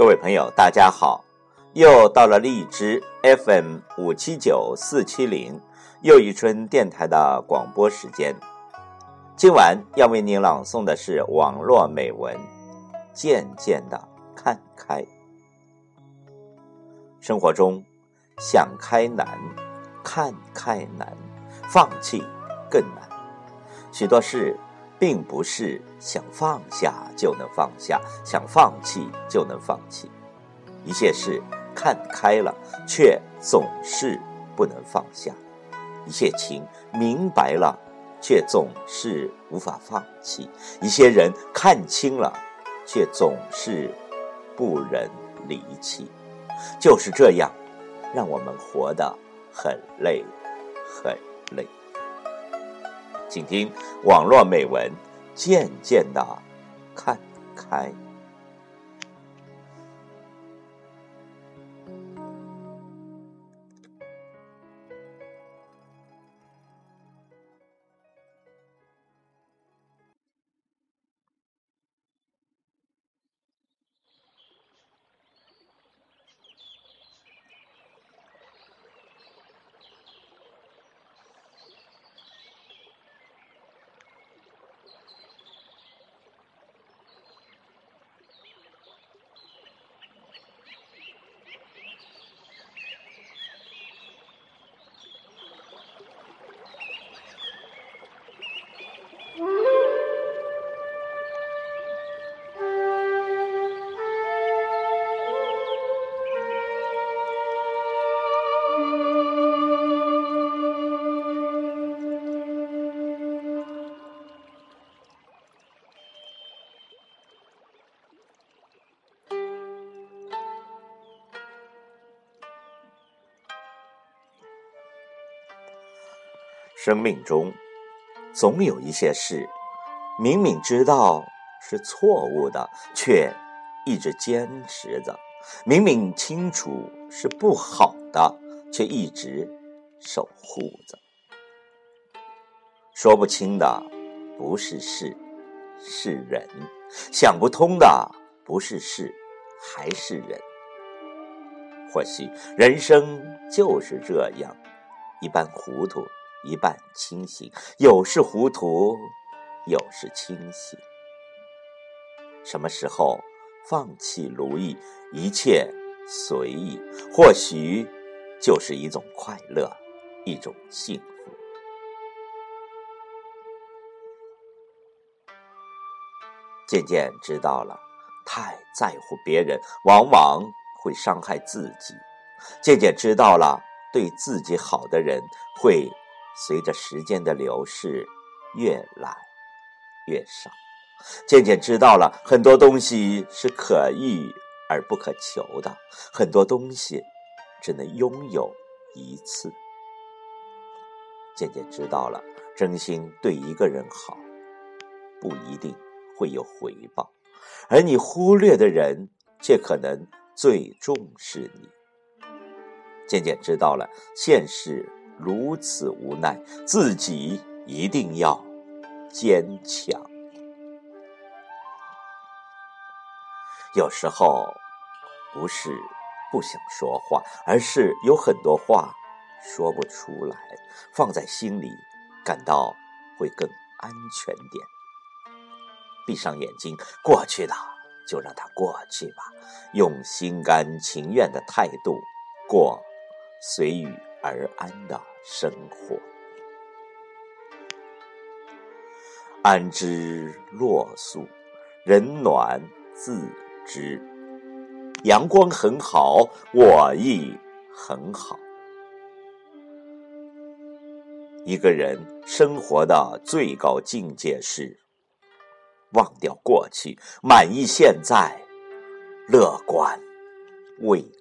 各位朋友，大家好！又到了荔枝 FM 五七九四七零又一春电台的广播时间。今晚要为您朗诵的是网络美文《渐渐的看开》。生活中，想开难，看开难，放弃更难。许多事。并不是想放下就能放下，想放弃就能放弃。一些事看开了，却总是不能放下；一些情明白了，却总是无法放弃；一些人看清了，却总是不忍离弃。就是这样，让我们活得很累，很累。请听网络美文，渐渐的看开。生命中，总有一些事，明明知道是错误的，却一直坚持着；明明清楚是不好的，却一直守护着。说不清的不是事，是人；想不通的不是事，还是人。或许人生就是这样，一般糊涂。一半清醒，有时糊涂，有时清醒。什么时候放弃如意，一切随意，或许就是一种快乐，一种幸福。渐渐知道了，太在乎别人，往往会伤害自己；渐渐知道了，对自己好的人会。随着时间的流逝，越来越少，渐渐知道了很多东西是可遇而不可求的，很多东西只能拥有一次。渐渐知道了，真心对一个人好，不一定会有回报，而你忽略的人，却可能最重视你。渐渐知道了，现实。如此无奈，自己一定要坚强。有时候不是不想说话，而是有很多话说不出来，放在心里，感到会更安全点。闭上眼睛，过去的就让它过去吧，用心甘情愿的态度过随遇而安的。生活，安之若素，人暖自知。阳光很好，我亦很好。一个人生活的最高境界是忘掉过去，满意现在，乐观未来。